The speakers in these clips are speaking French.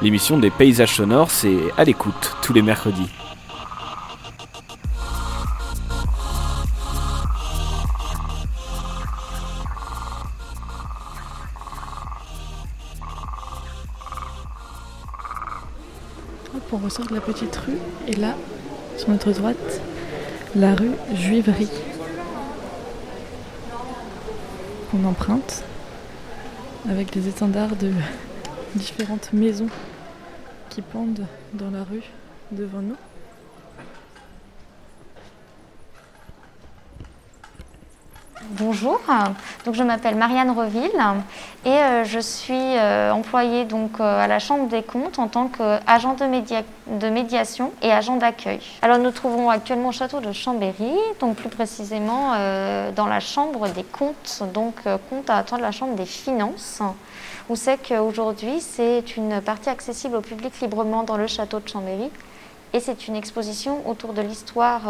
L'émission des paysages sonores, c'est à l'écoute tous les mercredis. on ressort de la petite rue et là, sur notre droite, la rue Juiverie qu'on emprunte avec des étendards de différentes maisons qui pendent dans la rue devant nous. Bonjour, donc je m'appelle Marianne Reville et euh, je suis euh, employée donc euh, à la Chambre des comptes en tant qu'agent de, de, médiation et agent d'accueil. Alors nous trouvons actuellement au château de Chambéry, donc plus précisément dans la Chambre des comptes, donc compte à attendre la Chambre des finances. On sait qu'aujourd'hui c'est une partie accessible au public librement dans le château de Chambéry et c'est une exposition autour de l'histoire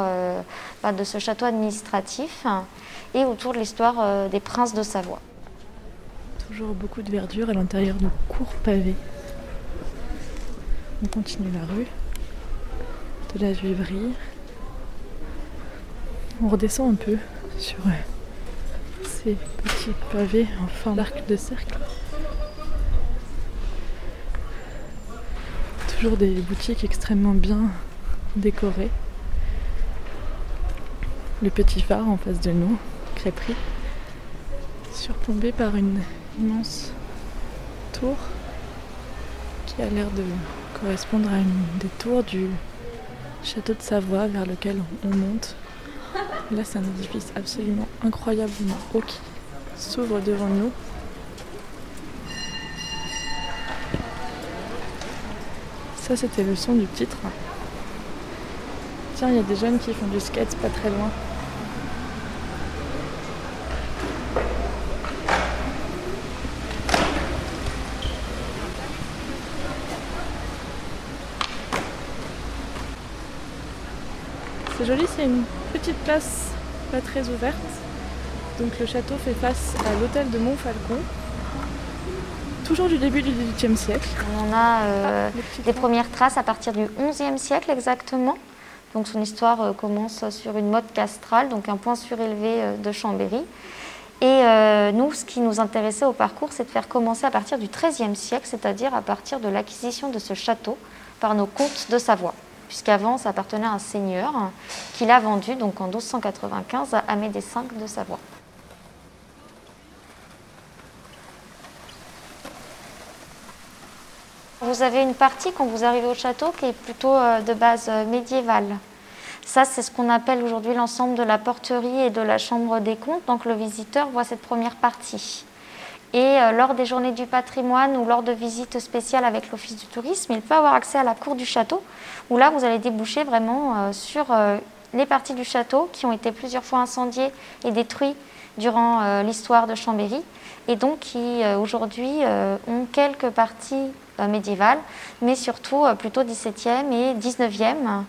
bah, de ce château administratif et autour de l'histoire euh, des princes de Savoie. Toujours beaucoup de verdure à l'intérieur de courts pavés. On continue la rue de la Juiverie. On redescend un peu sur euh, ces petits pavés en fin d'arc de cercle. Toujours des boutiques extrêmement bien décorées. Le petit phare en face de nous crêperie, surplombée par une immense tour qui a l'air de correspondre à une des tours du château de Savoie vers lequel on monte. Là, c'est un édifice absolument incroyablement haut qui s'ouvre devant nous. Ça, c'était le son du titre. Tiens, il y a des jeunes qui font du skate pas très loin. C'est joli, c'est une petite place pas très ouverte. Donc le château fait face à l'hôtel de Montfalcon, toujours du début du XVIIIe siècle. On a euh, ah, des premières traces à partir du XIe siècle exactement. Donc son histoire euh, commence sur une motte castrale, donc un point surélevé euh, de Chambéry. Et nous, ce qui nous intéressait au parcours, c'est de faire commencer à partir du XIIIe siècle, c'est-à-dire à partir de l'acquisition de ce château par nos comtes de Savoie puisqu'avant ça appartenait à un seigneur qui l'a vendu donc en 1295 à Amédée V de Savoie. Vous avez une partie quand vous arrivez au château qui est plutôt euh, de base euh, médiévale. Ça, c'est ce qu'on appelle aujourd'hui l'ensemble de la porterie et de la chambre des comptes. Donc le visiteur voit cette première partie. Et euh, lors des journées du patrimoine ou lors de visites spéciales avec l'Office du tourisme, il peut avoir accès à la cour du château, où là, vous allez déboucher vraiment sur les parties du château qui ont été plusieurs fois incendiées et détruites durant l'histoire de Chambéry, et donc qui aujourd'hui ont quelques parties médiévales, mais surtout plutôt 17e et 19e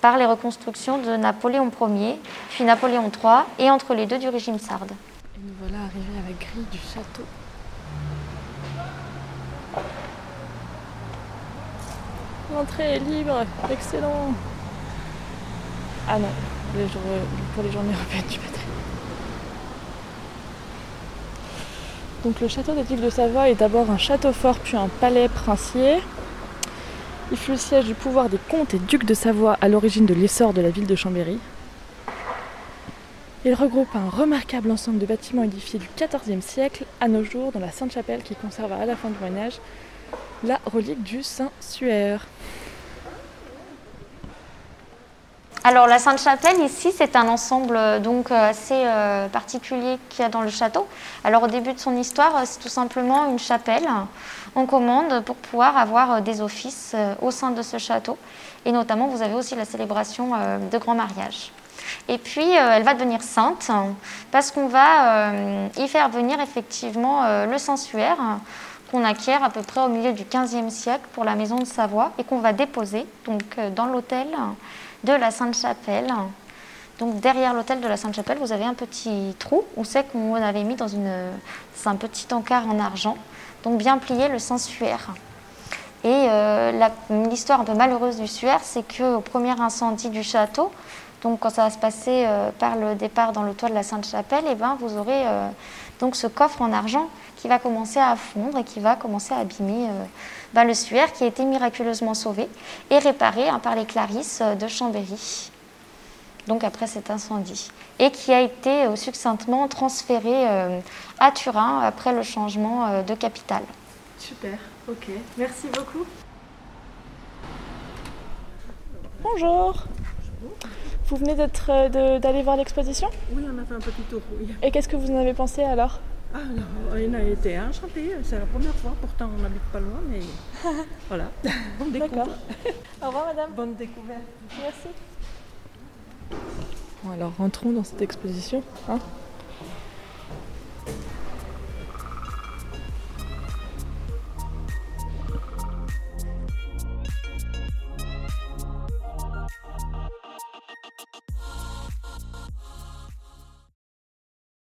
par les reconstructions de Napoléon Ier, puis Napoléon III, et entre les deux du régime sarde. Nous voilà arrivés à la grille du château. L'entrée est libre, excellent. Ah non, pour les journées européennes du patrimoine. Le château des Ducs de Savoie est d'abord un château fort puis un palais princier. Il fut le siège du pouvoir des comtes et ducs de Savoie à l'origine de l'essor de la ville de Chambéry. Il regroupe un remarquable ensemble de bâtiments édifiés du XIVe siècle à nos jours dans la Sainte-Chapelle qui conserva à la fin du Moyen Âge la relique du Saint-Suaire. Alors la Sainte-Chapelle ici c'est un ensemble euh, donc euh, assez euh, particulier qu'il y a dans le château. Alors au début de son histoire c'est tout simplement une chapelle en commande pour pouvoir avoir des offices au sein de ce château et notamment vous avez aussi la célébration de grands mariages. Et puis, elle va devenir sainte parce qu'on va y faire venir effectivement le Saint-Suaire qu'on acquiert à peu près au milieu du XVe siècle pour la maison de Savoie et qu'on va déposer donc, euh, dans l'hôtel de la Sainte-Chapelle. Donc derrière l'hôtel de la Sainte-Chapelle, vous avez un petit trou où c'est qu'on avait mis dans une, c'est un petit encart en argent, donc bien plié le sensuaire. Et euh, l'histoire un peu malheureuse du suaire, c'est qu'au premier incendie du château, donc quand ça va se passer euh, par le départ dans le toit de la Sainte-Chapelle, eh ben, vous aurez euh, donc ce coffre en argent qui va commencer à fondre et qui va commencer à abîmer ben, le suaire qui a été miraculeusement sauvé et réparé hein, par les Clarisses de Chambéry donc après cet incendie, et qui a été euh, succinctement transféré euh, à Turin après le changement euh, de capitale. Super, ok, merci beaucoup. Bonjour. Vous venez d'aller voir l'exposition? Oui, on a fait un petit tour, oui. Et qu'est-ce que vous en avez pensé alors? Ah, on a été enchanté, c'est la première fois, pourtant on n'habite pas loin, mais voilà, on découvre. Au revoir madame. Bonne découverte. Merci. Bon, alors rentrons dans cette exposition. Hein?